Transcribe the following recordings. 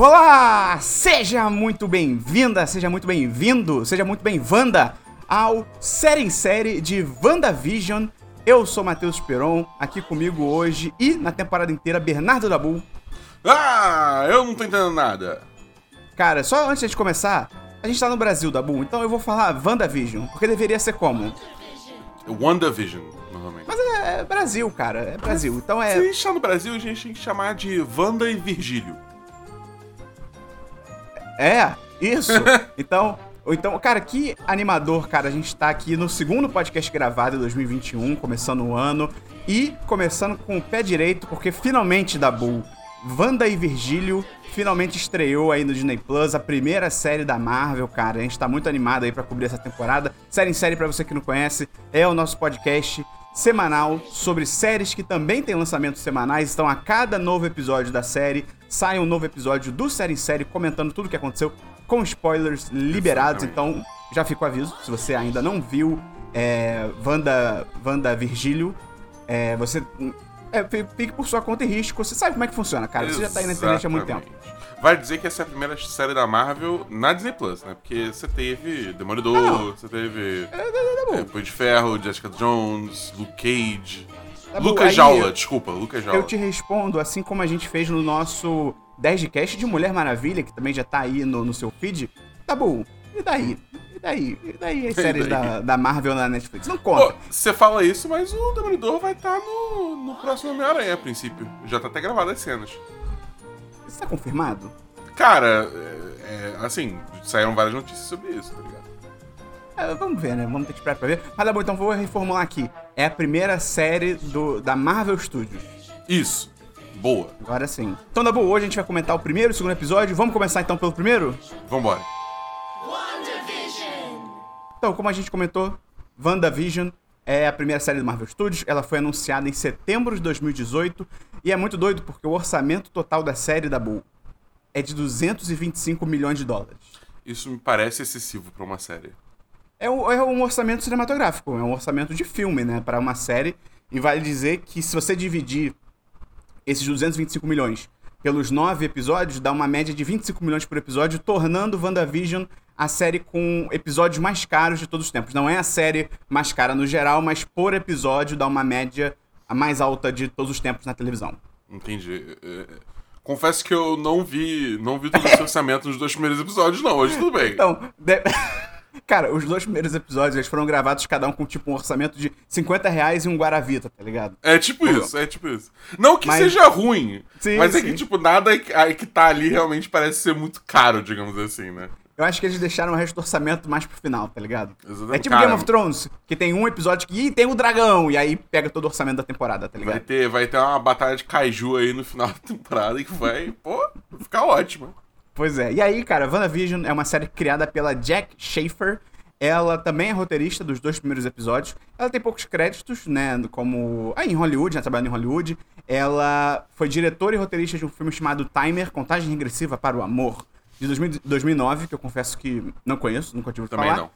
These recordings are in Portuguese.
Olá! Seja muito bem-vinda, seja muito bem-vindo, seja muito bem-vanda ao Série em Série de WandaVision. Eu sou Matheus Peron, aqui comigo hoje e na temporada inteira Bernardo Dabu. Ah, eu não tô entendendo nada. Cara, só antes de começar, a gente tá no Brasil, Dabu, então eu vou falar WandaVision, porque deveria ser como? WandaVision, normalmente. Mas é, é Brasil, cara, é Brasil. Então é. Se a gente tá no Brasil, a gente tem que chamar de Wanda e Virgílio. É, isso. então, então, cara, que animador, cara. A gente tá aqui no segundo podcast gravado de 2021, começando o ano. E começando com o pé direito, porque finalmente, Dabu, Wanda e Virgílio finalmente estreou aí no Disney Plus, a primeira série da Marvel, cara. A gente tá muito animado aí pra cobrir essa temporada. Série em série, pra você que não conhece, é o nosso podcast semanal sobre séries que também tem lançamentos semanais. Então, a cada novo episódio da série, sai um novo episódio do Série em Série comentando tudo o que aconteceu com spoilers liberados. Então, já fica o aviso, se você ainda não viu é, Wanda, Wanda Virgílio, é, você é, fi- fique por sua conta e risco. Você sabe como é que funciona, cara. Você já tá aí na internet há muito tempo. Vai dizer que essa é a primeira série da Marvel na Disney Plus, né? Porque você teve Ah, Demolidor, você teve é, Punho de Ferro, Jessica Jones, Luke Cage. Tá Lucas aí Jaula, eu- desculpa, Lucas Jaula. Eu te respondo assim como a gente fez no nosso 10 de cast de Mulher Maravilha, que também já tá aí no, no seu feed. Tá bom. E daí? E daí? E daí as E séries daí? Da, da Marvel na Netflix? Não Pô, conta. você fala isso, mas o Demolidor vai estar no, no próximo Homem-Aranha, a princípio. Já tá até gravado as cenas. Isso tá confirmado? Cara, é, é, assim, saíram várias notícias sobre isso, tá ligado? É, vamos ver, né? Vamos ter que esperar pra ver. Mas tá bom, então vou reformular aqui. É a primeira série do, da Marvel Studios. Isso. Boa. Agora sim. Então, Dabu, hoje a gente vai comentar o primeiro e o segundo episódio. Vamos começar então pelo primeiro? Vambora. Então, como a gente comentou, WandaVision é a primeira série do Marvel Studios. Ela foi anunciada em setembro de 2018 e é muito doido porque o orçamento total da série da Bull é de 225 milhões de dólares. Isso me parece excessivo pra uma série. É um, é um orçamento cinematográfico, é um orçamento de filme, né, para uma série. E vale dizer que se você dividir esses 225 milhões pelos nove episódios, dá uma média de 25 milhões por episódio, tornando WandaVision a série com episódios mais caros de todos os tempos. Não é a série mais cara no geral, mas por episódio dá uma média a mais alta de todos os tempos na televisão. Entendi. É, é, Confesso que eu não vi, não vi todo esse orçamento nos dois primeiros episódios, não. Hoje tudo bem. Então, de- cara, os dois primeiros episódios eles foram gravados cada um com tipo um orçamento de 50 reais e um Guaravita, tá ligado? É tipo isso, é tipo isso. Não que Mas- seja ruim, Sim, mas é sim. que, tipo, nada que tá ali realmente parece ser muito caro, digamos assim, né? Eu acho que eles deixaram o resto do orçamento mais pro final, tá ligado? Exatamente. É tipo Cara, Game of Thrones, que tem um episódio que Ih, tem o dragão, e aí pega todo o orçamento da temporada, tá Vai ligado? ter, vai ter uma batalha de kaiju aí no final da temporada que vai, pô, vai ficar ótima. Pois é. E aí, cara, WandaVision é uma série criada pela Jack Schaefer. Ela também é roteirista dos dois primeiros episódios. Ela tem poucos créditos, né? Como. Ah, em Hollywood, né? Trabalhando em Hollywood. Ela foi diretora e roteirista de um filme chamado Timer Contagem Regressiva para o Amor, de 2000 2009, que eu confesso que não conheço, nunca tive Também falar. não.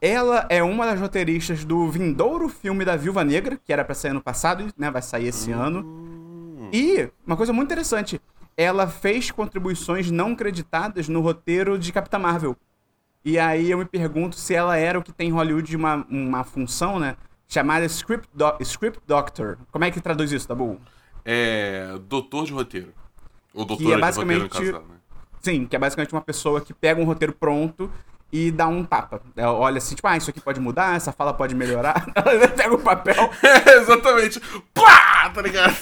Ela é uma das roteiristas do vindouro filme da Viúva Negra, que era pra sair ano passado, né? Vai sair esse ano. E uma coisa muito interessante, ela fez contribuições não creditadas no roteiro de Capitã Marvel. E aí eu me pergunto se ela era o que tem em Hollywood uma, uma função, né? Chamada Script, Do- Script Doctor. Como é que traduz isso, Tabu? É. Doutor de roteiro. Ou doutora é de roteiro, no caso dela, né? Sim, que é basicamente uma pessoa que pega um roteiro pronto e dá um tapa. Ela olha assim, tipo, ah, isso aqui pode mudar, essa fala pode melhorar. Ela pega o papel, É, exatamente. Pá! Tá ligado?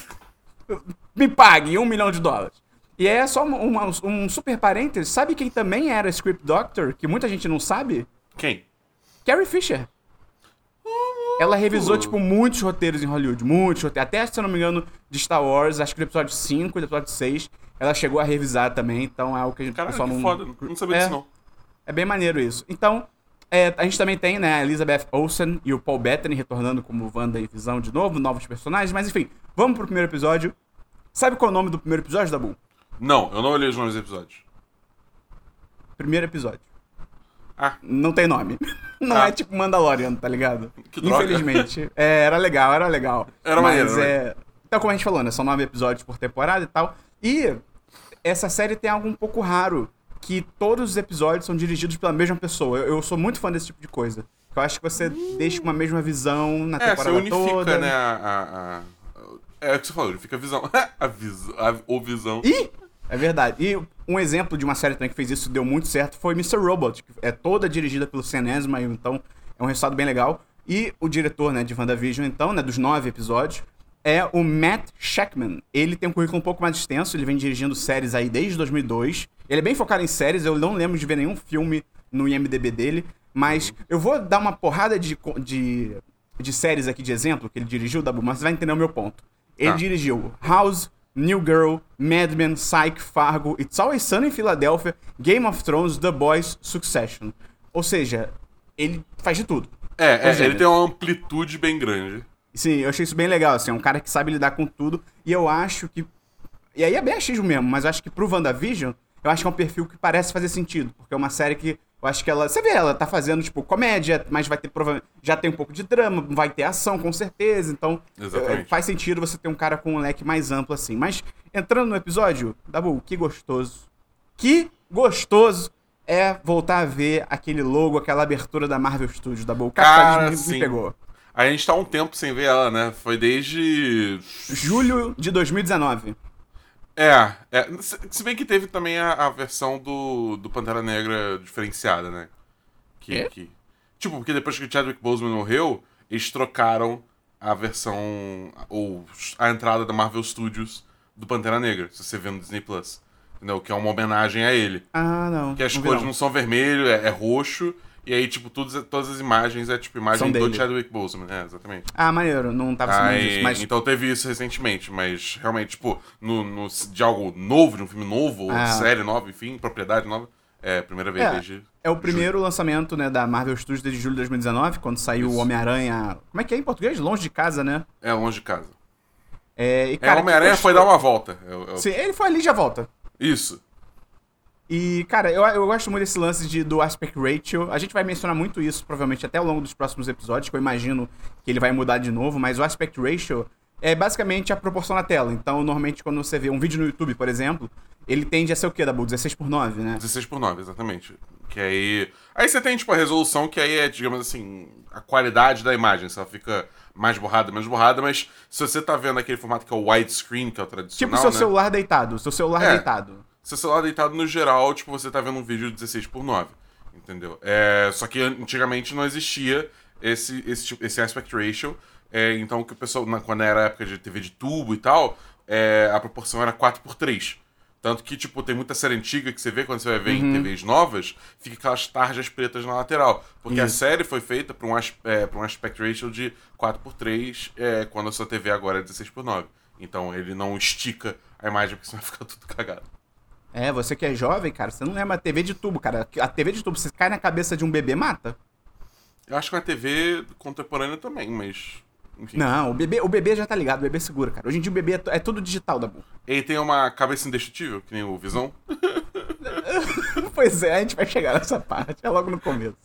me pague um milhão de dólares. E é só uma- um super parênteses. Sabe quem também era Script Doctor, que muita gente não sabe? Quem? Carrie Fisher. Ela revisou, tipo, muitos roteiros em Hollywood. Muitos roteiros. Até, se eu não me engano, de Star Wars, acho que do episódio 5 e do episódio 6, ela chegou a revisar também. Então é algo que a gente Caralho, pessoal que não. foda. Não sabia É. disso, não. É bem maneiro isso. Então, é, a gente também tem, né, a Elizabeth Olsen e o Paul Bettany retornando como Wanda e Visão de novo, novos personagens. Mas enfim, vamos pro primeiro episódio. Sabe qual é o nome do primeiro episódio, Dabu? Não, eu não olhei os nomes dos episódios. Primeiro episódio. Ah. Não tem nome. Não Ah. é tipo Mandalorian, tá ligado? Que droga. Infelizmente. É, era legal, era legal. Era Mas maneiro, é. Então, como a gente falou, né? São nove episódios por temporada e tal. E essa série tem algo um pouco raro, que todos os episódios são dirigidos pela mesma pessoa. Eu, eu sou muito fã desse tipo de coisa. Eu acho que você deixa uma mesma visão na É, você temporada unifica, toda. né, a, a, a- É o que você falou, unifica a visão. a visão. A, ou visão. Ih! É verdade. E um exemplo de uma série também que fez isso e deu muito certo foi Mr. Robot, que é toda dirigida pelo Sam Esmail, então é um resultado bem legal. E o diretor, né, de WandaVision, então, né, dos nove episódios, é o Matt Shackman. Ele tem um currículo um pouco mais extenso, ele vem dirigindo séries aí desde 2002. Ele é bem focado em séries, eu não lembro de ver nenhum filme no IMDB dele, mas eu vou dar uma porrada de, de, de séries aqui de exemplo que ele dirigiu, Dabu, mas você vai entender o meu ponto. Ele Tá. dirigiu House, New Girl, Mad Men, Psych, Fargo, It's Always Sunny em Philadelphia, Game of Thrones, The Boys, Succession. Ou seja, ele faz de tudo. É, é. ele tem uma amplitude bem grande. Sim, eu achei isso bem legal, assim, é um cara que sabe lidar com tudo, e eu acho que... E aí é bem achismo mesmo, mas eu acho que pro WandaVision, eu acho que é um perfil que parece fazer sentido, porque é uma série que eu acho que ela... Você vê, ela tá fazendo, tipo, comédia, mas vai ter, provavelmente... Já tem um pouco de drama, vai ter ação, com certeza, então... Exatamente. é, faz sentido você ter um cara com um leque mais amplo, assim. Mas, entrando no episódio, Dabu, que gostoso. Que gostoso é voltar a ver aquele logo, aquela abertura da Marvel Studios, Dabu. O Cara, me, me pegou. A gente tá um tempo sem ver ela, né? Foi desde. Julho de 2019. É, é. Se bem que teve também a, a versão do, do Pantera Negra diferenciada, né? Que, Quê? que- Tipo, porque depois que o Chadwick Boseman morreu, eles trocaram a versão. ou a entrada da Marvel Studios do Pantera Negra, se você vê no Disney Plus. Entendeu? Que é uma homenagem a ele. Ah, não. Que as não cores não. não são vermelho, é, é roxo. E aí, tipo, todas, todas as imagens é tipo imagem do dele. Chadwick Boseman. É, exatamente. Ah, maneiro. Não tava sabendo Aí, disso. Mas Então teve isso recentemente, mas realmente, tipo, no, no- de algo novo, de um filme novo, ou Ah. série nova, enfim, propriedade nova, é a primeira vez É. desde. é o primeiro lançamento né, da Marvel Studios desde julho de 2019, quando saiu o. Homem-Aranha. Como é que é em português? Longe de casa, né? É longe de casa. É, e, É, cara, o Homem-Aranha foi dar uma volta. É o- é Sim, ele foi ali e já volta. Isso. E, cara, eu, eu gosto muito desse lance de, do aspect ratio. A gente vai mencionar muito isso, provavelmente, até ao longo dos próximos episódios, que eu imagino que ele vai mudar de novo, mas o aspect ratio é basicamente a proporção na tela. Então, normalmente, quando você vê um vídeo no YouTube, por exemplo, ele tende a ser o quê, Dabu? 16 por 9, né? 16 por 9, exatamente. Que aí. Aí você tem, tipo, a resolução, que aí é, digamos assim, a qualidade da imagem. Se ela fica mais borrada, menos borrada, mas se você tá vendo aquele formato que é o widescreen, que é o Tipo tradicional. o seu né? celular deitado, seu celular É. deitado. Seu celular deitado no geral, tipo, você tá vendo um vídeo de 16 por 9 Entendeu? É, só que antigamente não existia esse, esse, tipo- esse aspect ratio. É, então, que o pessoal, na- quando era a época de TV de tubo e tal, é, a proporção era 4 por 3 Tanto que, tipo, tem muita série antiga que você vê quando você vai ver Uhum. em TVs novas, fica aquelas tarjas pretas na lateral. Porque a série foi feita para um, é, pra um aspect ratio de 4 por 3 é, quando a sua TV agora é 16 por 9 Então ele não estica a imagem porque senão vai ficar tudo cagado. É, você que é jovem, cara, você não lembra a TV de tubo, cara. A TV de tubo, você cai na cabeça de um bebê, mata. Eu acho que na TV contemporânea também, mas. Enfim. Não, o bebê, o bebê já tá ligado, o bebê segura, cara. Hoje em dia o bebê é, é tudo digital, Dabu. Ele tem uma cabeça indestrutível, que nem o Visão. Pois é, a gente vai chegar nessa parte, é logo no começo.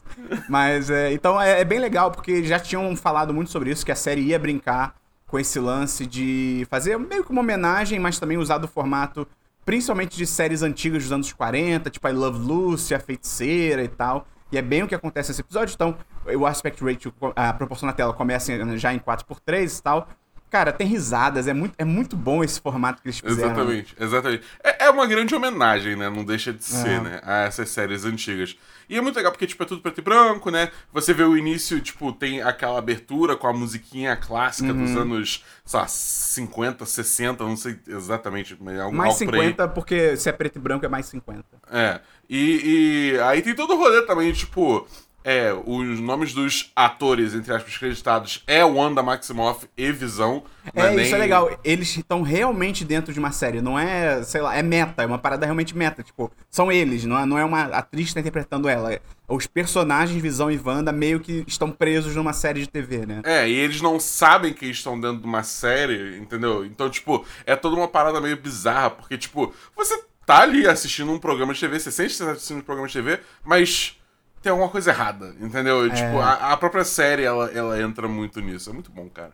Mas, é, então é, é bem legal, porque já tinham falado muito sobre isso, que a série ia brincar com esse lance de fazer meio que uma homenagem, mas também usar do formato, principalmente de séries antigas dos anos 40, tipo I Love Lucy, A Feiticeira e tal. E é bem o que acontece nesse episódio, então o aspect ratio, a proporção na tela começa já em 4x3 e tal. Cara, tem risadas, é muito, é muito bom esse formato que eles fizeram. Exatamente, exatamente. É, é uma grande homenagem, né? Não deixa de ser, É. né? A essas séries antigas. E é muito legal porque, tipo, é tudo preto e branco, né? Você vê o início, tipo, tem aquela abertura com a musiquinha clássica Uhum. dos anos, sei lá, 50, 60, não sei exatamente, mas é Mais algo por aí. 50, porque se é preto e branco é mais 50. É. E, e aí tem todo o rolê também, tipo. É, os nomes dos atores, entre aspas, creditados é Wanda Maximoff e Visão. É, nem- isso é legal. Eles estão realmente dentro de uma série. Não é, sei lá, é meta. É uma parada realmente meta. Tipo, são eles, não é, não é uma atriz que tá interpretando ela. É- Os personagens Visão e Wanda meio que estão presos numa série de TV, né? É, e eles não sabem que estão dentro de uma série, entendeu? Então, tipo, é toda uma parada meio bizarra, porque, tipo, você tá ali assistindo um programa de TV, você sente que você tá assistindo um programa de TV, mas tem alguma coisa errada, entendeu? E, Tipo, a, a própria série, ela, ela entra muito nisso. É muito bom, cara.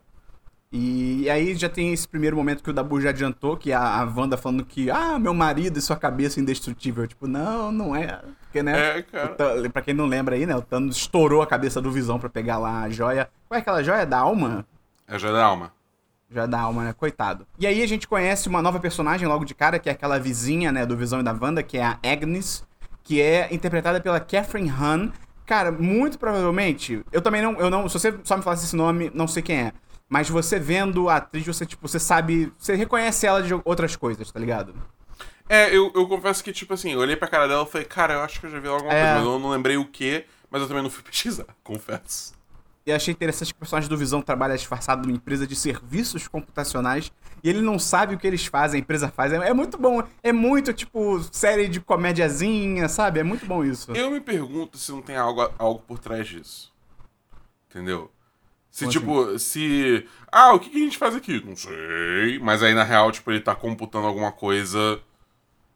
E, aí já tem esse primeiro momento que o Dabu já adiantou, que a, a Wanda falando que, ah, meu marido e sua cabeça indestrutível. Tipo, não, não é. Porque, né? É, cara. Pra quem não lembra aí, né? O Thanos estourou a cabeça do Visão pra pegar lá a joia. Qual é aquela joia da alma? É joia da alma. Já da alma, né? Coitado. E aí a gente conhece uma nova personagem logo de cara, que é aquela vizinha, né, do Visão e da Wanda, que é a Agnes, que é interpretada pela Catherine Hahn. Cara, muito provavelmente, eu também não, eu não, se você só me falasse esse nome, não sei quem é. Mas você vendo a atriz, você, tipo, você sabe, você reconhece ela de outras coisas, tá ligado? É, eu, eu confesso que, tipo assim, eu olhei pra cara dela e falei, cara, eu acho que eu já vi alguma É. coisa, mas eu não lembrei o que, mas eu também não fui pesquisar, confesso. E achei interessante que o personagem do Visão trabalha disfarçado numa empresa de serviços computacionais e ele não sabe o que eles fazem, a empresa faz. É, é muito bom, é muito tipo série de comédiazinha, sabe? É muito bom isso. Eu me pergunto se não tem algo, algo por trás disso. Entendeu? Se, Como tipo, se. Ah, o que, que a gente faz aqui? Não sei. Mas aí, na real, tipo, ele tá computando alguma coisa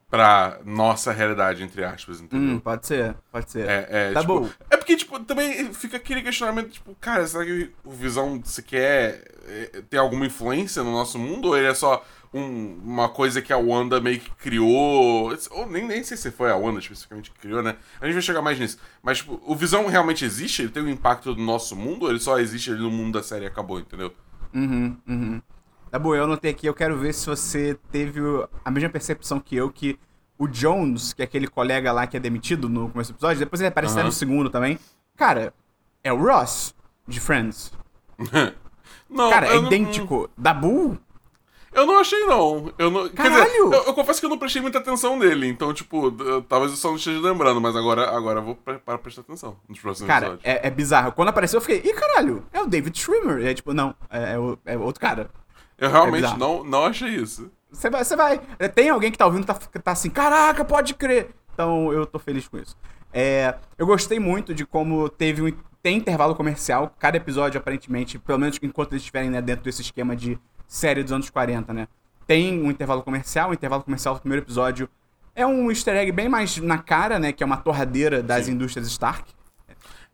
pra nossa realidade, entre aspas, entendeu? Hum, pode ser, pode ser. É, é, Tá tipo, bom. é porque, tipo, também fica aquele questionamento, tipo, cara, será que o Visão se quer é, ter alguma influência no nosso mundo? Ou ele é só um- uma coisa que a Wanda meio que criou? Ou nem, nem sei se foi a Wanda especificamente que criou, né? A gente vai chegar mais nisso. Mas, tipo, o Visão realmente existe? Ele tem um impacto no nosso mundo? Ou ele só existe ali no mundo da série e acabou, entendeu? Uhum, uhum. Tá bom, eu anotei aqui, eu quero ver se você teve a mesma percepção que eu, que o Jones, que é aquele colega lá que é demitido no começo do episódio, depois ele aparece até Aham. no segundo também. Cara, é o Ross, de Friends. Não, Cara, é eu não- idêntico. Dabu? Eu não achei, não. Eu não Quer dizer, Caralho! eu, eu confesso que eu não prestei muita atenção nele. Então, tipo, talvez eu só não esteja lembrando, mas agora, agora eu vou pre- para prestar atenção nos próximos Cara, episódios. é, é bizarro. Quando apareceu, eu fiquei, ih, caralho, é o David Schwimmer. E é tipo, não, é, é o- é outro cara. Eu realmente bizarro. não, não achei isso. Você vai, você vai. é, Tem alguém que tá ouvindo que tá, tá assim, caraca, pode crer. Então eu tô feliz com isso. É, eu gostei muito de como teve um. Tem intervalo comercial, cada episódio, aparentemente, pelo menos enquanto eles estiverem né, dentro desse esquema de série dos anos 40, né? Tem um intervalo comercial, o intervalo comercial do primeiro episódio é um easter egg bem mais na cara, né? Que é uma torradeira das indústrias Stark.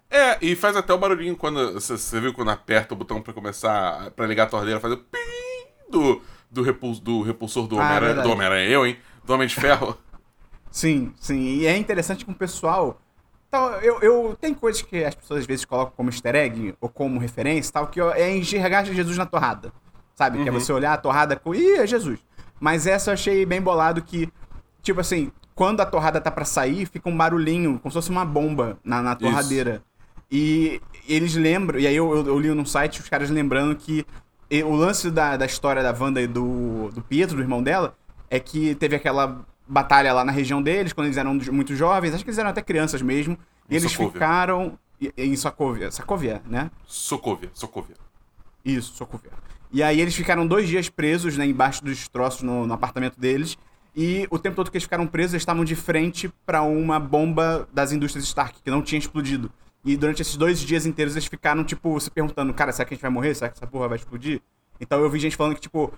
É, e faz até o barulhinho quando. Você viu quando aperta o botão pra começar. pra ligar a torneira, faz o pim do, do, repuls, do repulsor do Ah, Homem-Aranha. do Homem-Aranha, eu, hein? Do Homem de Ferro. Sim, sim. E é interessante que o pessoal. Então, eu, eu. Tem coisas que as pessoas às vezes colocam como easter egg ou como referência tal, que é enxergar Jesus na torrada. Sabe? Que é você olhar a torrada com. Ih, é Jesus. Mas essa eu achei bem bolado que, tipo assim, quando a torrada tá pra sair, fica um barulhinho, como se fosse uma bomba na, na torradeira. E eles lembram, e aí eu, eu, eu li num site os caras lembrando que e- o lance da, da história da Wanda e do, do Pietro, do irmão dela, é que teve aquela batalha lá na região deles, quando eles eram muito jovens, acho que eles eram até crianças mesmo, e Em eles Sokovia. ficaram. Em Sokovia, Sokovia, né? Sokovia, Sokovia. Isso, Sokovia. E aí eles ficaram dois dias presos, né, embaixo dos destroços no, no apartamento deles. E o tempo todo que eles ficaram presos, eles estavam de frente pra uma bomba das indústrias Stark, que não tinha explodido. E durante esses dois dias inteiros eles ficaram, tipo, se perguntando, cara, será que a gente vai morrer? Será que essa porra vai explodir? Então eu vi gente falando que, tipo,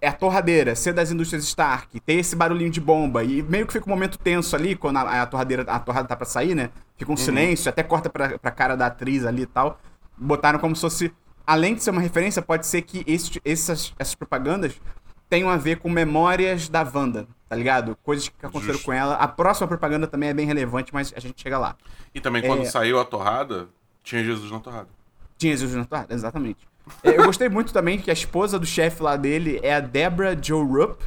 é a torradeira, ser das indústrias Stark, ter esse barulhinho de bomba, e meio que fica um momento tenso ali, quando a, a torradeira, a torrada tá pra sair, né? Fica um silêncio, até corta pra, pra cara da atriz ali e tal. Botaram como se fosse, além de ser uma referência, pode ser que esse- essas, essas propagandas tenham a ver com memórias da Wanda, tá ligado? Coisas que aconteceram Justo. com ela. A próxima propaganda também é bem relevante, mas a gente chega lá. E também quando É. saiu a torrada, tinha Jesus na torrada. Tinha Jesus na torrada, exatamente. É, Eu gostei muito também que a esposa do chefe lá dele é a Deborah Joe Rupp,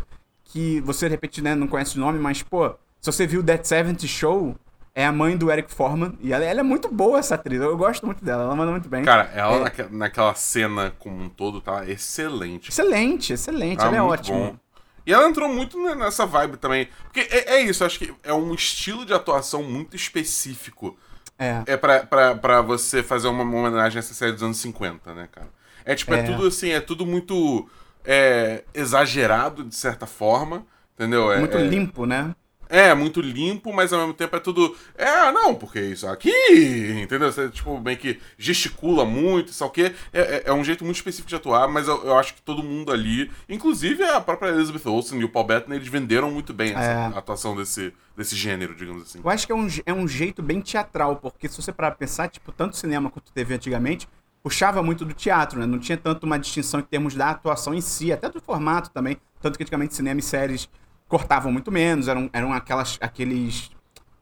que você, de repente, né, não conhece o nome, mas, pô, se você viu That 70 Show, é a mãe do Eric Foreman, e ela, ela é muito boa, essa atriz, eu gosto muito dela, ela manda muito bem. Cara, ela É. naque- naquela cena como um todo tá excelente. Excelente, excelente, Tá ela é ótima. bom. E ela entrou muito ne- nessa vibe também. Porque é, é isso, eu acho que é um estilo de atuação muito específico. É. É pra, pra, pra você fazer uma, uma homenagem a essa série dos anos 50, né, cara? É tipo, é, É. tudo assim, é tudo muito é, exagerado, de certa forma. Entendeu? É, Muito é, limpo, né? É, muito limpo, mas ao mesmo tempo é tudo. É, não, porque isso aqui. Entendeu? Você, tipo, meio que gesticula muito, isso aqui. É, é, é um jeito muito específico de atuar, mas eu, eu acho que todo mundo ali, inclusive a própria Elizabeth Olsen e o Paul Bettany, eles venderam muito bem essa É. atuação desse, desse gênero, digamos assim. Eu acho que é um, é um jeito bem teatral, porque se você parar pra pensar, tipo, tanto cinema quanto TV antigamente, puxava muito do teatro, né? Não tinha tanto uma distinção em termos da atuação em si, até do formato também. Tanto que antigamente cinema e séries cortavam muito menos, eram, eram aquelas, aqueles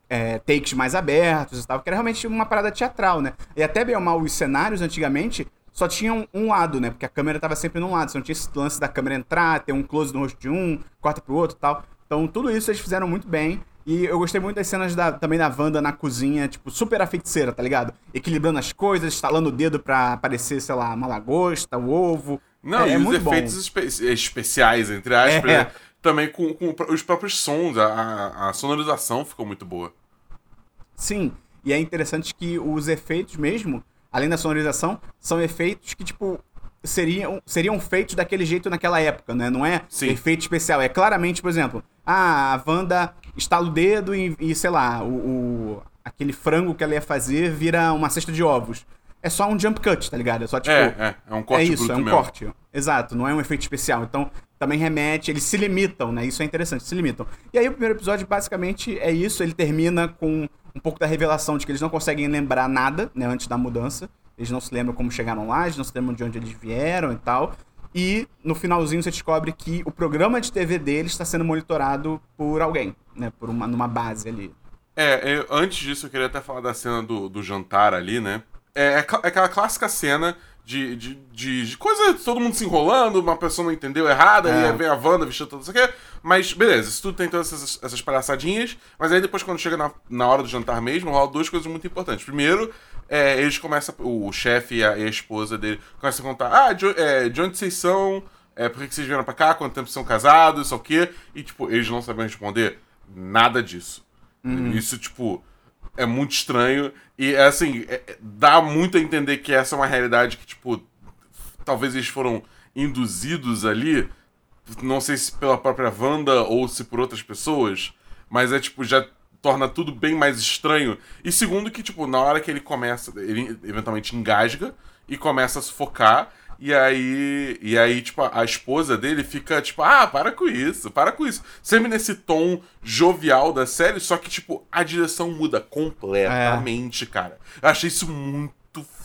é, takes mais abertos e tal, que era realmente uma parada teatral, né? E até bem ou mal, os cenários antigamente só tinham um lado, né? Porque a câmera tava sempre num lado, você não tinha esse lance da câmera entrar, ter um close no rosto de um, corta pro outro e tal. Então tudo isso eles fizeram muito bem. E eu gostei muito das cenas da, também da Wanda na cozinha, tipo, super a feiticeira, tá ligado? Equilibrando as coisas, estalando o dedo pra aparecer, sei lá, uma lagosta, o ovo. Não, é, e é os muito efeitos bom. espe- especiais, entre aspas, É. também com, com os próprios sons, a, a- sonorização ficou muito boa. Sim, e é interessante que os efeitos mesmo, além da sonorização, são efeitos que, tipo, seriam, seriam feitos daquele jeito naquela época, né? Não é Sim. efeito especial. É claramente, por exemplo, ah, a Wanda estala o dedo e, e, sei lá, o, o- aquele frango que ela ia fazer vira uma cesta de ovos. É só um jump cut, tá ligado? É só, tipo... é, é, é um corte é isso, é um mesmo. corte. Exato, não é um efeito especial. Então, também remete, eles se limitam, né? Isso é interessante, se limitam. E aí o primeiro episódio basicamente é isso, ele termina com um pouco da revelação de que eles não conseguem lembrar nada, né, antes da mudança. Eles não se lembram como chegaram lá, eles não se lembram de onde eles vieram e tal. E no finalzinho você descobre que o programa de TV deles está sendo monitorado por alguém, né? Por uma numa base ali. É, eu- antes disso eu queria até falar da cena do, do jantar ali, né? É, é é aquela clássica cena de, de, de, de coisa, todo mundo se enrolando, uma pessoa não entendeu errado, É. aí vem a Wanda vestindo tudo isso aqui. Mas beleza, isso tudo tem todas essas, essas palhaçadinhas. Mas aí depois, quando chega na, na hora do jantar mesmo, rola duas coisas muito importantes. Primeiro, é, eles começam, o chefe e a, e a esposa dele começam a contar: ah, de, é, de onde vocês são? É, por que vocês vieram pra cá? Quanto tempo são casados? Isso o quê? E, tipo, eles não sabem responder nada disso. Isso, tipo, é muito estranho. E, é, assim, é- é- dá muito a entender que essa é uma realidade que, tipo, talvez eles foram induzidos ali. Não sei se pela própria Wanda ou se por outras pessoas. Mas é, tipo, já torna tudo bem mais estranho. E segundo que, tipo, na hora que ele começa, ele eventualmente engasga e começa a sufocar. E aí, e aí, tipo, a esposa dele fica, tipo, ah, para com isso, para com isso. Sempre nesse tom jovial da série, só que, tipo, a direção muda completamente, cara. Eu achei isso muito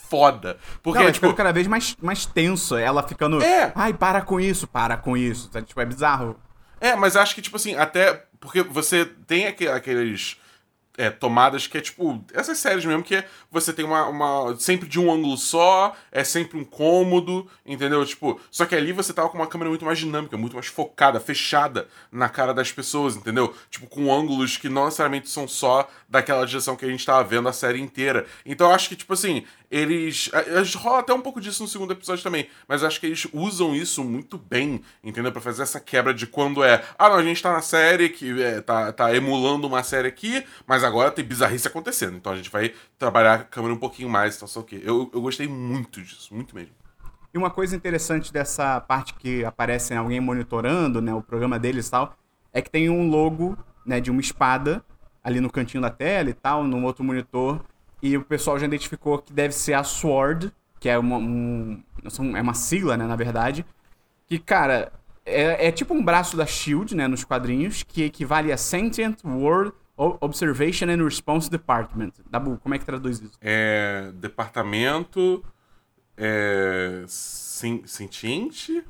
foda. Porque, não, é tipo, cada vez mais, mais tenso. Ela ficando. É. Ai, para com isso, para com isso. Tipo, é bizarro. É, mas acho que, tipo assim, até. Porque você tem aque- aqueles. É, tomadas que é tipo. Essas séries mesmo, que é, você tem uma, uma. Sempre de um ângulo só, é sempre um cômodo, entendeu? Tipo. Só que ali você tava com uma câmera muito mais dinâmica, muito mais focada, fechada na cara das pessoas, entendeu? Tipo, com ângulos que não necessariamente são só daquela direção que a gente tava vendo a série inteira. Então eu acho que, tipo assim, eles. a- a- Rola até um pouco disso no segundo episódio também. Mas acho que eles usam isso muito bem, entendeu? Pra fazer essa quebra de quando é. Ah, não, a gente tá na série que é, tá, tá emulando uma série aqui, mas agora tem bizarrice acontecendo. Então a gente vai trabalhar a câmera um pouquinho mais, então só o quê. Eu, eu gostei muito disso, muito mesmo. E uma coisa interessante dessa parte que aparece alguém monitorando, né, o programa deles e tal, é que tem um logo, né, de uma espada ali no cantinho da tela e tal, num outro monitor, e o pessoal já identificou que deve ser a Sword, que é uma, um, é uma sigla, né, na verdade, que, cara, é, é tipo um braço da SHIELD, né, nos quadrinhos, que equivale a Sentient World Observation and Response Department. Dabu, como é que traduz isso? É. Departamento. É. sen- Sentiente.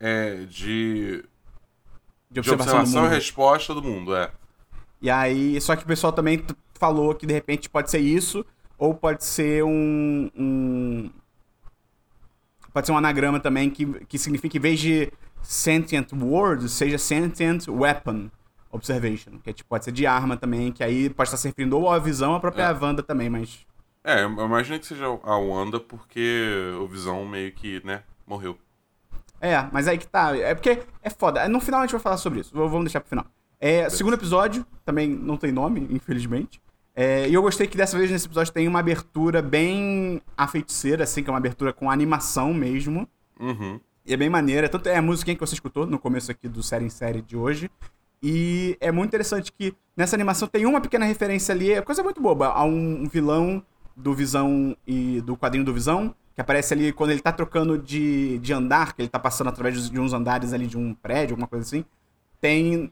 É. De. De De observação e resposta do mundo, é. E aí, só que o pessoal também falou que de repente pode ser isso, ou pode ser um. um- pode ser um anagrama também que, que significa que em vez de sentient word, seja sentient weapon observation. Que é, tipo, pode ser de arma também, que aí pode estar se referindo ou à visão ou à própria É. Wanda também, mas. É, eu imagino que seja a Wanda porque o Visão meio que, né, morreu. É, mas aí que tá. É porque é foda. No final a gente vai falar sobre isso. Vamos deixar pro final. É, segundo episódio, também não tem nome, infelizmente. É, e eu gostei que dessa vez nesse episódio tem uma abertura bem a feiticeira, assim, que é uma abertura com animação mesmo. Uhum. E é bem maneira. Tanto é a musiquinha que você escutou no começo aqui do série em série de hoje. E é muito interessante que nessa animação tem uma pequena referência ali, é coisa muito boba, a um vilão do Visão e do quadrinho do Visão, que aparece ali quando ele tá trocando de, de andar, que ele tá passando através de uns andares ali de um prédio, alguma coisa assim. Tem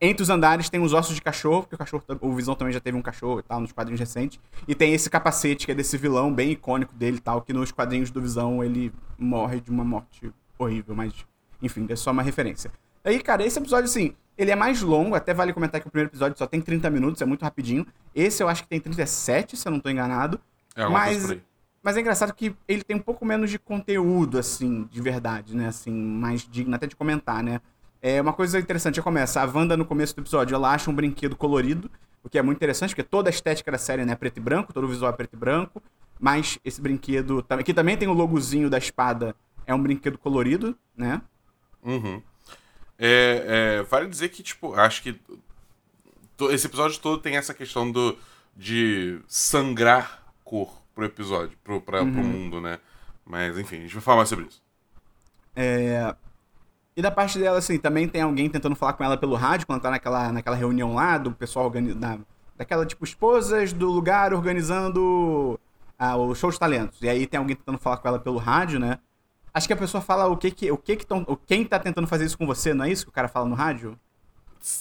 Entre os andares tem os ossos de cachorro, porque o cachorro, o Visão também já teve um cachorro e tal, nos quadrinhos recentes. E tem esse capacete, que é desse vilão bem icônico dele e tal, que nos quadrinhos do Visão ele morre de uma morte horrível, mas enfim, é só uma referência. Aí, cara, esse episódio, assim, ele é mais longo, até vale comentar que o primeiro episódio só tem 30 minutos, é muito rapidinho. Esse eu acho que tem 37, se eu não tô enganado. É, mas, mas é engraçado que ele tem um pouco menos de conteúdo, assim, de verdade, né? Assim, mais digno até de comentar, né? É uma coisa interessante, já começa. A Wanda, no começo do episódio, ela acha um brinquedo colorido, o que é muito interessante, porque toda a estética da série né, é preto e branco, todo o visual é preto e branco. Mas esse brinquedo, que também tem o logozinho da espada, é um brinquedo colorido, né? Uhum. É, é, vale dizer que, tipo, acho que esse episódio todo tem essa questão do, de sangrar cor pro episódio, pro, pra, uhum. pro mundo, né? Mas, enfim, a gente vai falar mais sobre isso. É, e da parte dela, assim, também tem alguém tentando falar com ela pelo rádio, quando tá naquela, naquela reunião lá, do pessoal da, daquela, tipo, esposas do lugar organizando ah, o show de talentos. E aí tem alguém tentando falar com ela pelo rádio, né? Acho que a pessoa fala o que que, o que que tão, quem tá tentando fazer isso com você, não é isso que o cara fala no rádio?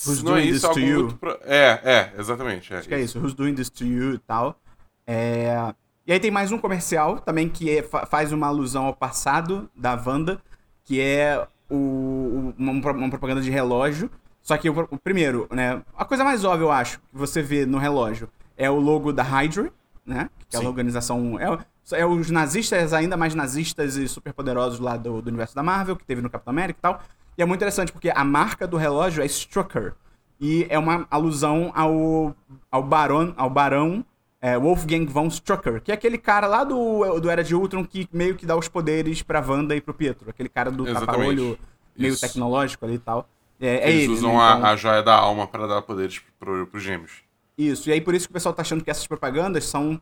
Who's não é doing é isso, this to you? Pro... É, é, exatamente. É, Acho que é isso, Who's doing this to you e tal. É... E aí tem mais um comercial também que é, faz uma alusão ao passado da Wanda, que é o, uma, uma, propaganda de relógio. Só que o, o, primeiro, né? A coisa mais óbvia, eu acho, que você vê no relógio é o logo da Hydra, né? Que é a organização. É, é os nazistas, ainda mais nazistas e superpoderosos lá do, do universo da Marvel, que teve no Capitão América e tal. E é muito interessante porque a marca do relógio é Strucker. E é uma alusão ao, ao barão, ao barão é, Wolfgang von Strucker, que é aquele cara lá do, do Era de Ultron que meio que dá os poderes pra Wanda e pro Pietro. Aquele cara do tapa-olho meio Isso. tecnológico ali e tal. É, é Eles ele, usam né? então... a, a joia da alma para dar poderes pro, pros gêmeos. Isso, e aí por isso que o pessoal tá achando que essas propagandas são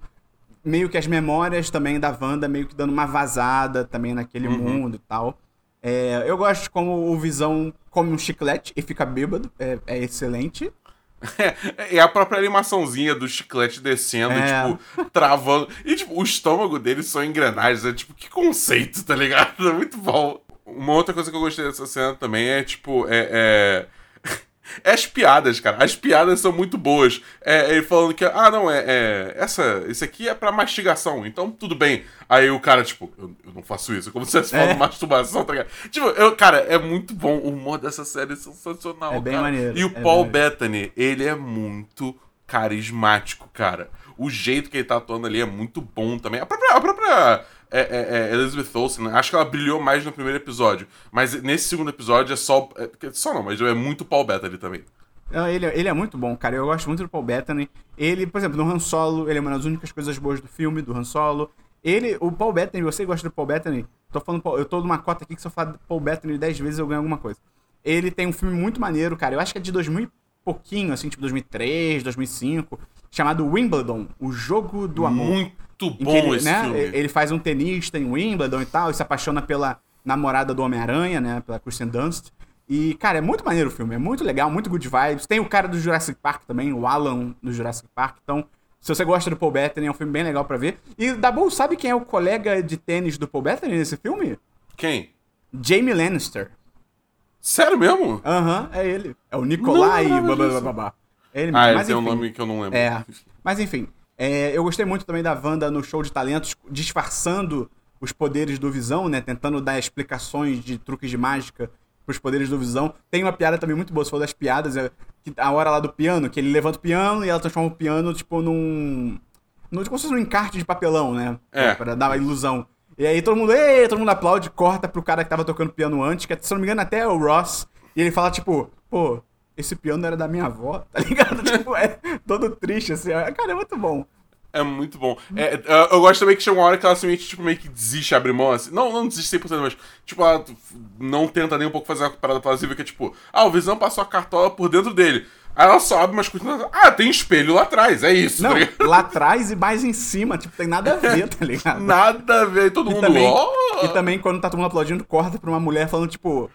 meio que as memórias também da Wanda, meio que dando uma vazada também naquele uhum. mundo e tal. É, eu gosto como o Visão come um chiclete e fica bêbado, é, é excelente. É, a própria animaçãozinha do chiclete descendo, é. tipo, travando. E, tipo, o estômago dele são engrenagens. É tipo, que conceito, tá ligado? É muito bom. Uma outra coisa que eu gostei dessa cena também é, tipo, é... é... É as piadas, cara. As piadas são muito boas. É, ele falando que, ah, não, é, é essa, esse aqui é pra mastigação, então tudo bem. Aí o cara, tipo, eu, eu não faço isso. Como se falando é. masturbação, tá ligado? Tipo, eu, cara, é muito bom. O humor dessa série é sensacional, É bem cara. maneiro. E o é Paul Bettany, ele é muito carismático, cara. O jeito que ele tá atuando ali é muito bom também. A própria, a própria é, é, é Elizabeth Olsen, acho que ela brilhou mais no primeiro episódio. Mas nesse segundo episódio é só. É, só não, mas é muito Paul Bettany também. Não, ele, ele é muito bom, cara. Eu gosto muito do Paul Bettany. Ele, por exemplo, no Han Solo, ele é uma das únicas coisas boas do filme, do Han Solo. Ele, o Paul Bettany, você gosta do Paul Bettany? Tô falando, eu tô numa cota aqui que se eu falar Paul Bettany 10 vezes eu ganho alguma coisa. Ele tem um filme muito maneiro, cara. Eu acho que é de 2000 pouquinho, assim, tipo 2003, 2005, chamado Wimbledon, o jogo do amor. Muito bom ele, esse né, filme. Ele faz um tenista em Wimbledon e tal, e se apaixona pela namorada do Homem-Aranha, né, pela Kristen Dunst. E, cara, é muito maneiro o filme, é muito legal, muito good vibes. Tem o cara do Jurassic Park também, o Alan do Jurassic Park. Então, se você gosta do Paul Bettany, é um filme bem legal para ver. E, Dabu, sabe quem é o colega de tênis do Paul Bettany nesse filme? Quem? Jamie Lannister. Sério mesmo? Aham, uhum, é ele. É o Nikolai babá. Ele mesmo. Ah, ele Mas, tem enfim, um nome que eu não lembro. É. Mas enfim, é, eu gostei muito também da Wanda no show de talentos, disfarçando os poderes do Visão, né? Tentando dar explicações de truques de mágica pros poderes do Visão. Tem uma piada também muito boa, você falou das piadas, é, que a hora lá do piano, que ele levanta o piano e ela transforma o piano, tipo, num... num como se fosse um encarte de papelão, né? É. Pra dar uma ilusão. E aí todo mundo, ei, todo mundo aplaude, corta pro cara que tava tocando piano antes, que se não me engano até é o Ross. E ele fala, tipo, pô, esse piano era da minha avó, tá ligado? tipo, é todo triste, assim. Cara, é muito bom. É muito bom. É, é, eu gosto também que chega uma hora que ela simplesmente, tipo, meio que desiste, abre mão, assim. Não, não desiste 100%, mas, tipo, ela não tenta nem um pouco fazer uma parada plausível, que é tipo, ah, o Visão passou a cartola por dentro dele. Aí ela sobe, mas continua. Ah, tem espelho lá atrás, é isso. Não, tá lá atrás e mais em cima, tipo, tem nada a ver, tá ligado? nada a ver, todo e mundo. Também, oh! E também, quando tá todo mundo aplaudindo, corta pra uma mulher falando, tipo,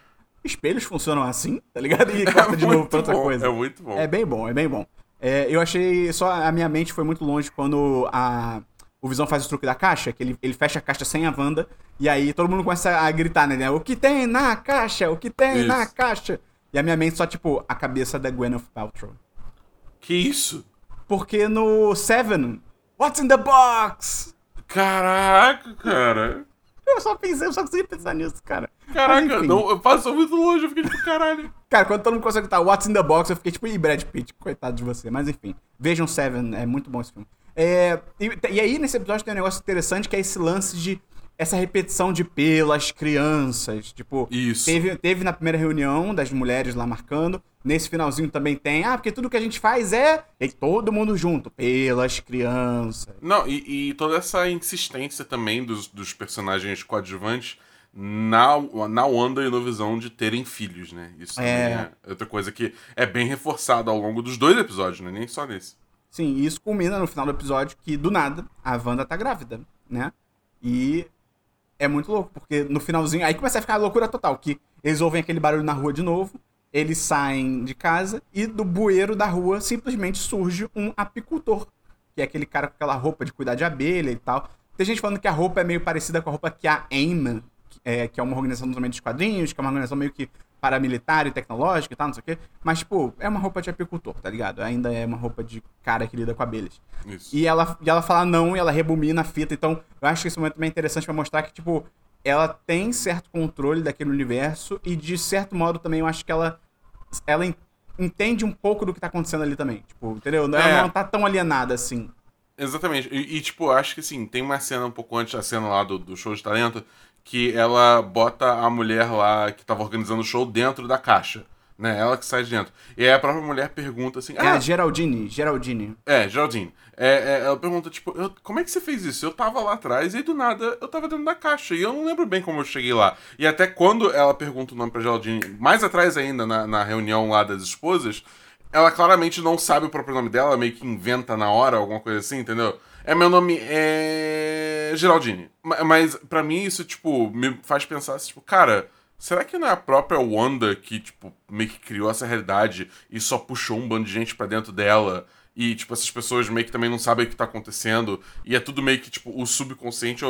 espelhos funcionam assim, tá ligado? E corta é de novo pra outra bom, coisa. É muito bom. É bem bom, é bem bom. É, eu achei. Só a minha mente foi muito longe quando a. O Visão faz o truque da caixa, que ele, ele fecha a caixa sem a Wanda, e aí todo mundo começa a gritar, né? O que tem na caixa? O que tem Isso. na caixa? E a minha mente só, tipo, a cabeça da Gwyneth Paltrow. Que isso? Porque no Seven, What's in the box? Caraca, cara. Eu só pensei, eu só consegui pensar nisso, cara. Caraca, Mas, enfim. não, passou muito longe, eu fiquei tipo, caralho. Cara, quando todo mundo consegue estar What's in the Box, eu fiquei tipo, ih, Brad Pitt, coitado de você. Mas enfim, vejam Seven, é muito bom esse filme. É, e, e aí, nesse episódio, tem um negócio interessante que é esse lance de. Essa repetição de pelas crianças. Tipo, Isso. Teve, teve na primeira reunião das mulheres lá marcando. Nesse finalzinho também tem. Ah, porque tudo que a gente faz é. E todo mundo junto. Pelas crianças. Não, e, e toda essa insistência também dos, dos personagens coadjuvantes na, na Wanda e no Visão de terem filhos, né? Isso É. é outra coisa que é bem reforçada ao longo dos dois episódios, né? Nem só nesse. Sim, e isso culmina no final do episódio que, do nada, a Wanda tá grávida, né? E é muito louco, porque no finalzinho. Aí começa a ficar a loucura total, que eles ouvem aquele barulho na rua de novo, eles saem de casa e do bueiro da rua simplesmente surge um apicultor, que é aquele cara com aquela roupa de cuidar de abelha e tal. Tem gente falando que a roupa é meio parecida com a roupa que a AIM, é, que é uma organização também dos quadrinhos, que é uma organização meio que paramilitar e tecnológica e tal, não sei o quê. Mas, tipo, é uma roupa de apicultor, tá ligado? Ainda é uma roupa de cara que lida com abelhas. Isso. E ela, e ela fala não e ela rebobina a fita. Então, eu acho que esse momento também é interessante pra mostrar que, tipo, ela tem certo controle daquele universo e, de certo modo, também eu acho que ela, ela en- entende um pouco do que tá acontecendo ali também. Tipo, entendeu? Ela É. não tá tão alienada assim. Exatamente. E, e, tipo, acho que assim, tem uma cena um pouco antes da cena lá do, do show de talento que ela bota a mulher lá que tava organizando o show dentro da caixa. Né? Ela que sai de dentro. E aí a própria mulher pergunta assim: É a Ah, Geraldine, Geraldine. é, Geraldine. É, é, ela pergunta, tipo, eu- como é que você fez isso? Eu tava lá atrás e aí do nada eu tava dentro da caixa. E eu não lembro bem como eu cheguei lá. E até quando ela pergunta o nome pra Geraldine, mais atrás ainda, na, na reunião lá das esposas, ela claramente não sabe o próprio nome dela, meio que inventa na hora, alguma coisa assim, entendeu? É meu nome é. Geraldine. Ma- Mas pra mim isso, tipo, me faz pensar assim, tipo, cara. Será que não é a própria Wanda que, tipo, meio que criou essa realidade e só puxou um bando de gente pra dentro dela? E, tipo, essas pessoas meio que também não sabem o que tá acontecendo. E é tudo meio que, tipo, o subconsciente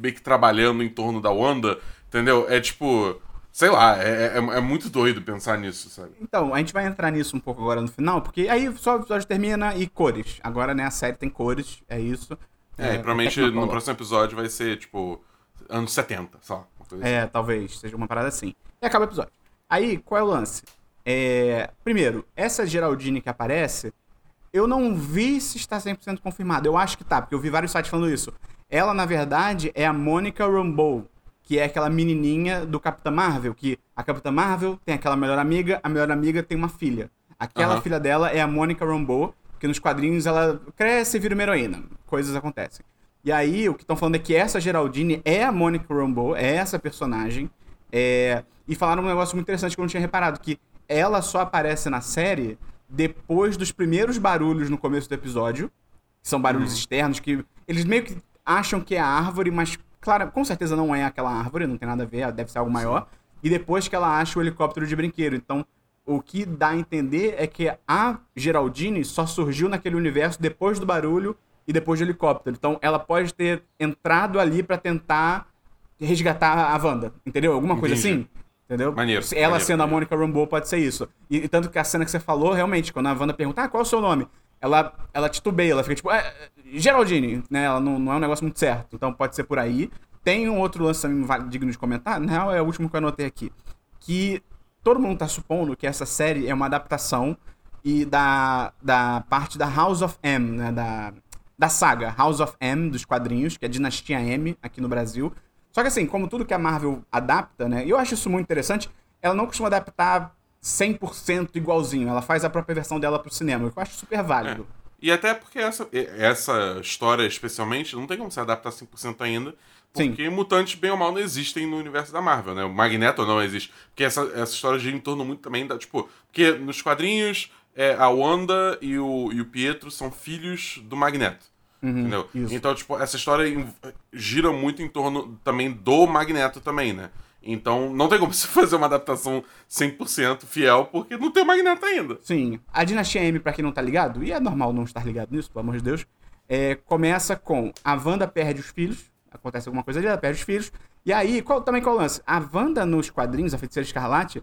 meio que trabalhando em torno da Wanda, entendeu? É tipo. Sei lá, é, é, é muito doido pensar nisso, sabe? Então, a gente vai entrar nisso um pouco agora no final, porque aí só o episódio termina e cores. Agora, né, a série tem cores, é isso. É, e provavelmente no próximo episódio vai ser, tipo, anos 70, só. coisa assim. É, talvez, seja uma parada assim. E acaba o episódio. Aí, qual é o lance? É, primeiro, essa Geraldine que aparece, eu não vi se está 100% confirmado. Eu acho que tá, porque eu vi vários sites falando isso. Ela, na verdade, é a Monica Rambeau, que é aquela menininha do Capitã Marvel, que a Capitã Marvel tem aquela melhor amiga, a melhor amiga tem uma filha. Aquela Aham. filha dela é a Monica Rambeau, que nos quadrinhos ela cresce e vira uma heroína. Coisas acontecem. E aí, o que estão falando é que essa Geraldine é a Monica Rambeau, é essa personagem. É, E falaram um negócio muito interessante que eu não tinha reparado, que ela só aparece na série depois dos primeiros barulhos no começo do episódio, que são barulhos externos, que eles meio que acham que é a árvore, mas, claro, com certeza não é aquela árvore, não tem nada a ver, deve ser algo maior. E depois que ela acha o helicóptero de brinquedo. Então, o que dá a entender é que a Geraldine só surgiu naquele universo depois do barulho e depois do helicóptero. Então, ela pode ter entrado ali pra tentar resgatar a Wanda, entendeu? Alguma coisa Entendi. assim. Entendeu? Maneiro, Ela maneiro, sendo a maneiro. Mônica Rambeau pode ser isso. E, e tanto que a cena que você falou, realmente, quando a Wanda pergunta, ah, qual é o seu nome? Ela, ela titubeia, ela fica tipo, é, é, Geraldine, né? Ela não, não é um negócio muito certo. Então pode ser por aí. Tem um outro lance também digno de comentar, na real é o último que eu anotei aqui. Que todo mundo tá supondo que essa série é uma adaptação e da, da parte da House of M, né? Da, da saga House of M dos quadrinhos, que é a Dinastia M aqui no Brasil. Só que assim, como tudo que a Marvel adapta, né? E eu acho isso muito interessante, ela não costuma adaptar 100% igualzinho. Ela faz a própria versão dela pro cinema, que eu acho super válido. E até porque essa, essa história, especialmente, não tem como se adaptar 100% ainda. Sim. Porque mutantes, bem ou mal, não existem no universo da Marvel, né? O Magneto não existe. Porque essa, essa história gira em torno muito também da. Tipo, porque nos quadrinhos, é, a Wanda e o, e o Pietro são filhos do Magneto. entendeu? Uhum, isso. Então, tipo, essa história gira muito em torno também do Magneto também, né? Então, não tem como você fazer uma adaptação 100% fiel, porque não tem o Magneto ainda. Sim. A Dinastia M, pra quem não tá ligado, e é normal não estar ligado nisso, pelo amor de Deus, é, começa com a Wanda perde os filhos, acontece alguma coisa ali, ela perde os filhos, e aí, qual, também qual o lance? A Wanda nos quadrinhos, a Feiticeira Escarlate,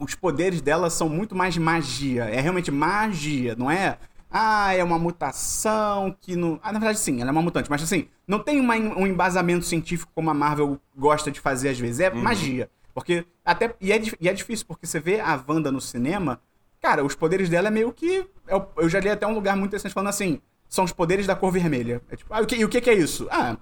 os poderes dela são muito mais magia. É realmente magia, não é? Ah, é uma mutação que não. Ah, na verdade, sim, ela é uma mutante, mas assim, não tem uma, um embasamento científico como a Marvel gosta de fazer às vezes. É magia. Porque até. E é, e é difícil, porque você vê a Wanda no cinema, cara, os poderes dela é meio que. Eu, eu já li até um lugar muito interessante falando assim: são os poderes da cor vermelha. É tipo, ah, o que, e o que, que é isso? Ah,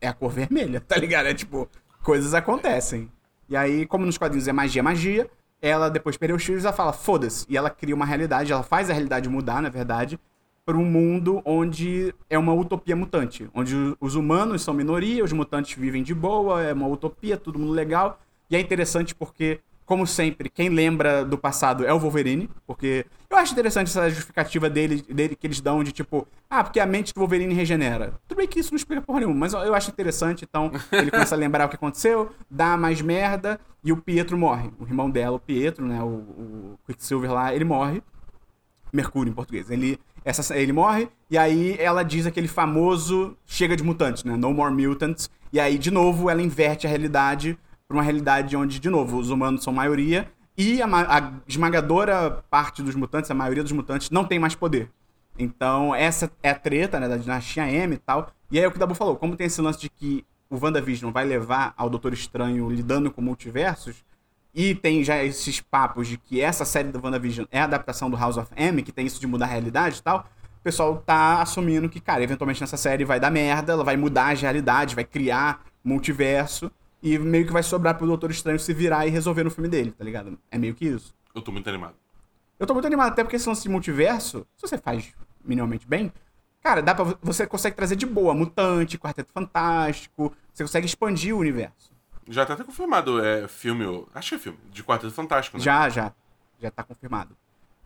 é a cor vermelha, tá ligado? É tipo, coisas acontecem. E aí, como nos quadrinhos é magia, magia, ela depois perdeu os filhos, ela fala, foda-se. E ela cria uma realidade, ela faz a realidade mudar, na verdade, para um mundo onde é uma utopia mutante. Onde os humanos são minoria, os mutantes vivem de boa, é uma utopia, todo mundo legal. E é interessante porque como sempre, quem lembra do passado é o Wolverine, porque eu acho interessante essa justificativa dele, dele que eles dão de tipo, ah, porque a mente do Wolverine regenera. Tudo bem que isso não explica porra nenhuma, mas eu acho interessante, então ele começa a lembrar o que aconteceu, dá mais merda, e o Pietro morre. O irmão dela, o Pietro, né, o, o Quicksilver lá, ele morre. Mercúrio em português. Ele, essa, ele morre, e aí ela diz aquele famoso chega de mutantes, né, no more mutants, e aí, de novo, ela inverte a realidade para uma realidade onde, de novo, os humanos são maioria e a, a, esmagadora parte dos mutantes, a maioria dos mutantes, não tem mais poder. Então, essa é a treta, né, da dinastia M e tal. E aí é o que o Dabu falou, como tem esse lance de que o WandaVision vai levar ao Doutor Estranho lidando com multiversos, e tem já esses papos de que essa série do WandaVision é a adaptação do House of M, que tem isso de mudar a realidade e tal, o pessoal tá assumindo que, cara, eventualmente nessa série vai dar merda, ela vai mudar as realidades, vai criar multiverso, e meio que vai sobrar pro Doutor Estranho se virar e resolver no filme dele, tá ligado? É meio que isso. Eu tô muito animado. Eu tô muito animado, até porque esse lance de multiverso, se você faz minimamente bem, cara, dá pra, você consegue trazer de boa Mutante, Quarteto Fantástico, você consegue expandir o universo. Já tá até confirmado, é filme, acho que é filme, de Quarteto Fantástico, né? Já, já. Já tá confirmado.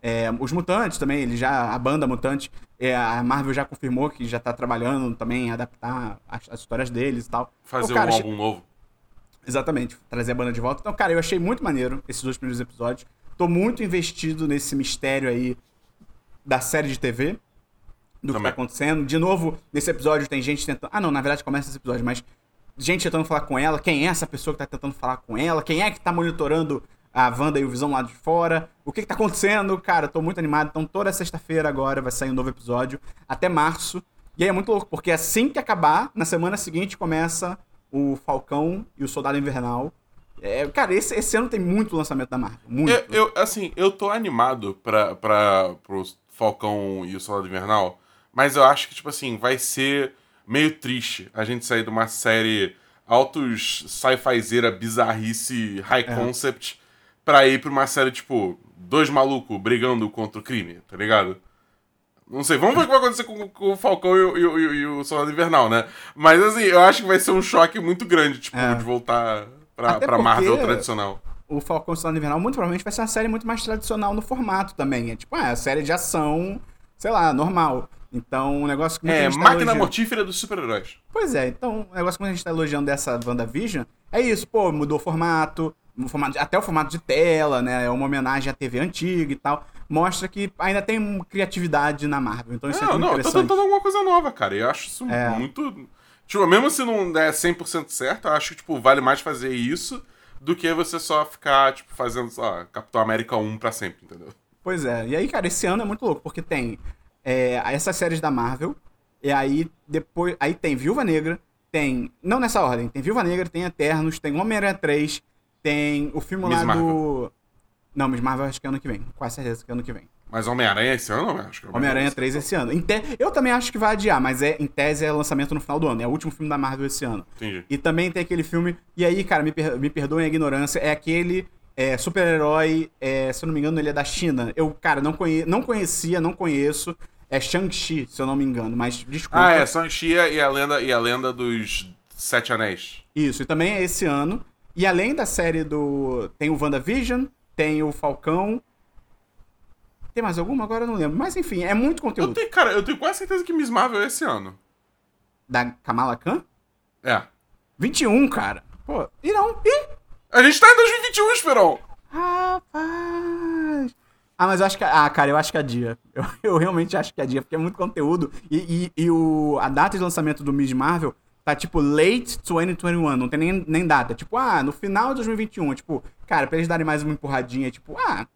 É, os Mutantes também, ele já, a banda Mutante, é, a Marvel já confirmou que já tá trabalhando também em adaptar as, as histórias deles e tal. Fazer Pô, cara, um álbum novo. Exatamente, trazer a banda de volta. Então, cara, eu achei muito maneiro esses dois primeiros episódios. Tô muito investido nesse mistério aí da série de TV, do Também. que tá acontecendo. De novo, nesse episódio tem gente tentando. Ah, não, na verdade começa esse episódio, mas gente tentando falar com ela. Quem é essa pessoa que tá tentando falar com ela? Quem é que tá monitorando a Wanda e o Visão lá de fora? O que, que tá acontecendo? Cara, tô muito animado. Então, toda sexta-feira agora vai sair um novo episódio, até março. E aí é muito louco, porque assim que acabar, na semana seguinte começa o Falcão e o Soldado Invernal. É, cara, esse, esse ano tem muito lançamento da Marvel. Muito. Eu, eu, assim, eu tô animado pra, pra, pro Falcão e o Soldado Invernal, mas eu acho que, tipo assim, vai ser meio triste a gente sair de uma série altos sci-fizeira, bizarrice, high é. concept, pra ir pra uma série, tipo, dois malucos brigando contra o crime, tá ligado? Não sei, vamos ver o que vai acontecer com, com o Falcão e o, e, o, e o Soldado Invernal, né? Mas assim, eu acho que vai ser um choque muito grande, tipo, é. de voltar pra, pra Marvel tradicional. O Falcão e o Soldado Invernal muito provavelmente vai ser uma série muito mais tradicional no formato também. É tipo, é, série de ação, sei lá, normal. Então, um negócio que É, tá máquina elogiando... mortífera dos super-heróis. Pois é, então, o um negócio que a gente tá elogiando dessa WandaVision é isso, pô, mudou o formato, até o formato de tela, né? É uma homenagem à TV antiga e tal mostra que ainda tem criatividade na Marvel. Então isso é, é muito não, interessante. Não, tô tentando alguma coisa nova, cara. E eu acho isso é. muito... Tipo, mesmo se não der 100% certo, eu acho que, tipo, vale mais fazer isso do que você só ficar, tipo, fazendo, só Capitão América 1 pra sempre, entendeu? Pois é. E aí, cara, esse ano é muito louco, porque tem é, essas séries da Marvel, e aí depois... Aí tem Viúva Negra, tem... Não nessa ordem. Tem Viúva Negra, tem Eternos, tem Homem-Aranha 3, tem o filme Miss lá Marvel. do... Não, mas Marvel acho que é ano que vem. Quase certeza que é ano que vem. Mas Homem-Aranha esse ano, eu acho que é Homem-Aranha 3 esse ano. Te... Eu também acho que vai adiar, mas é, em tese é lançamento no final do ano. É o último filme da Marvel esse ano. Entendi. E também tem aquele filme. E aí, cara, me, per... me perdoem a ignorância. É aquele é, super-herói. É, se eu não me engano, ele é da China. Eu, cara, não, conhe... não conhecia, não conheço. É Shang-Chi, se eu não me engano, mas desculpa. Ah, é, Shang-Chi e a lenda e a lenda dos Sete Anéis. Isso, e também é esse ano. E além da série do. Tem o WandaVision, tem o Falcão. Tem mais alguma? Agora eu não lembro. Mas enfim, é muito conteúdo. Eu tenho, cara, eu tenho quase certeza que Miss Marvel é esse ano. Da Kamala Khan? É. 21, cara. Pô, e não. Ih! A gente tá em 2021, Esperon! Rapaz! Ah, mas eu acho que. Ah, cara, eu acho que é dia. Eu, eu realmente acho que é dia, porque é muito conteúdo. E, e, e o, a data de lançamento do Miss Marvel tá tipo late 2021, não tem nem, nem data. Tipo, ah, no final de 2021, tipo, cara, pra eles darem mais uma empurradinha, tipo, ah,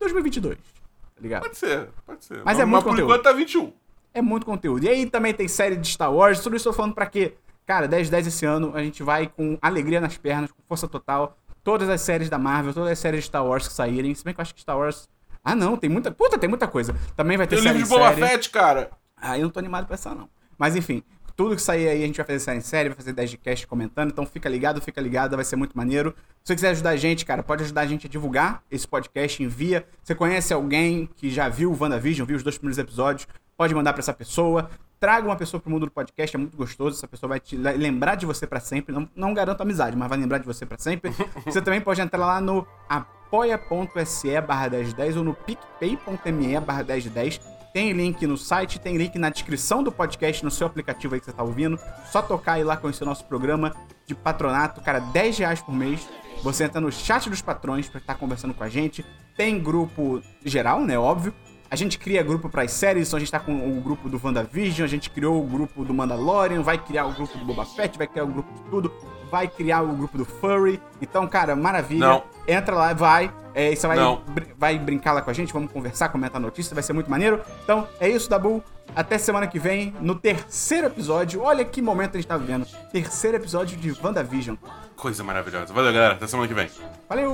2022, tá ligado? Pode ser, pode ser. Mas é muito por conteúdo. enquanto tá 21. É muito conteúdo. E aí também tem série de Star Wars, tudo isso eu tô falando pra quê? Cara, 10 10 esse ano, a gente vai com alegria nas pernas, com força total. Todas as séries da Marvel, todas as séries de Star Wars que saírem. Se bem que eu acho que Star Wars. Ah, não, tem muita. Puta, tem muita coisa. Também vai ter Tem o série livro de Boba. Fett, cara. Ah, eu não tô animado pra essa, não. Mas enfim, tudo que sair aí a gente vai fazer série em série, vai fazer 10 de cast comentando. Então fica ligado, fica ligado, vai ser muito maneiro. Se você quiser ajudar a gente, cara, pode ajudar a gente a divulgar esse podcast, envia. Você conhece alguém que já viu o WandaVision, viu os dois primeiros episódios, pode mandar pra essa pessoa. Traga uma pessoa pro mundo do podcast, é muito gostoso. Essa pessoa vai te le- lembrar de você pra sempre. Não, não garanto amizade, mas vai lembrar de você pra sempre. você também pode entrar lá no apoia.se barra 1010 ou no picpay.me barra 1010. Tem link no site, tem link na descrição do podcast, no seu aplicativo aí que você tá ouvindo. Só tocar e ir lá conhecer o nosso programa de patronato, cara, 10 reais por mês. Você entra no chat dos patrões pra estar conversando com a gente. Tem grupo geral, né? Óbvio. A gente cria grupo pras séries, então a gente tá com o grupo do WandaVision, a gente criou o grupo do Mandalorian, vai criar o grupo do Boba Fett, vai criar o grupo de tudo, vai criar o grupo do Furry. Então, cara, maravilha. Não. Entra lá, vai. É, você vai, br vai brincar lá com a gente, vamos conversar, comentar notícia, vai ser muito maneiro. Então, é isso, Dabu. Até semana que vem, no terceiro episódio. Olha que momento a gente tá vivendo. Terceiro episódio de WandaVision. Coisa maravilhosa. Valeu, galera. Até semana que vem. Valeu!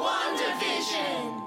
WandaVision.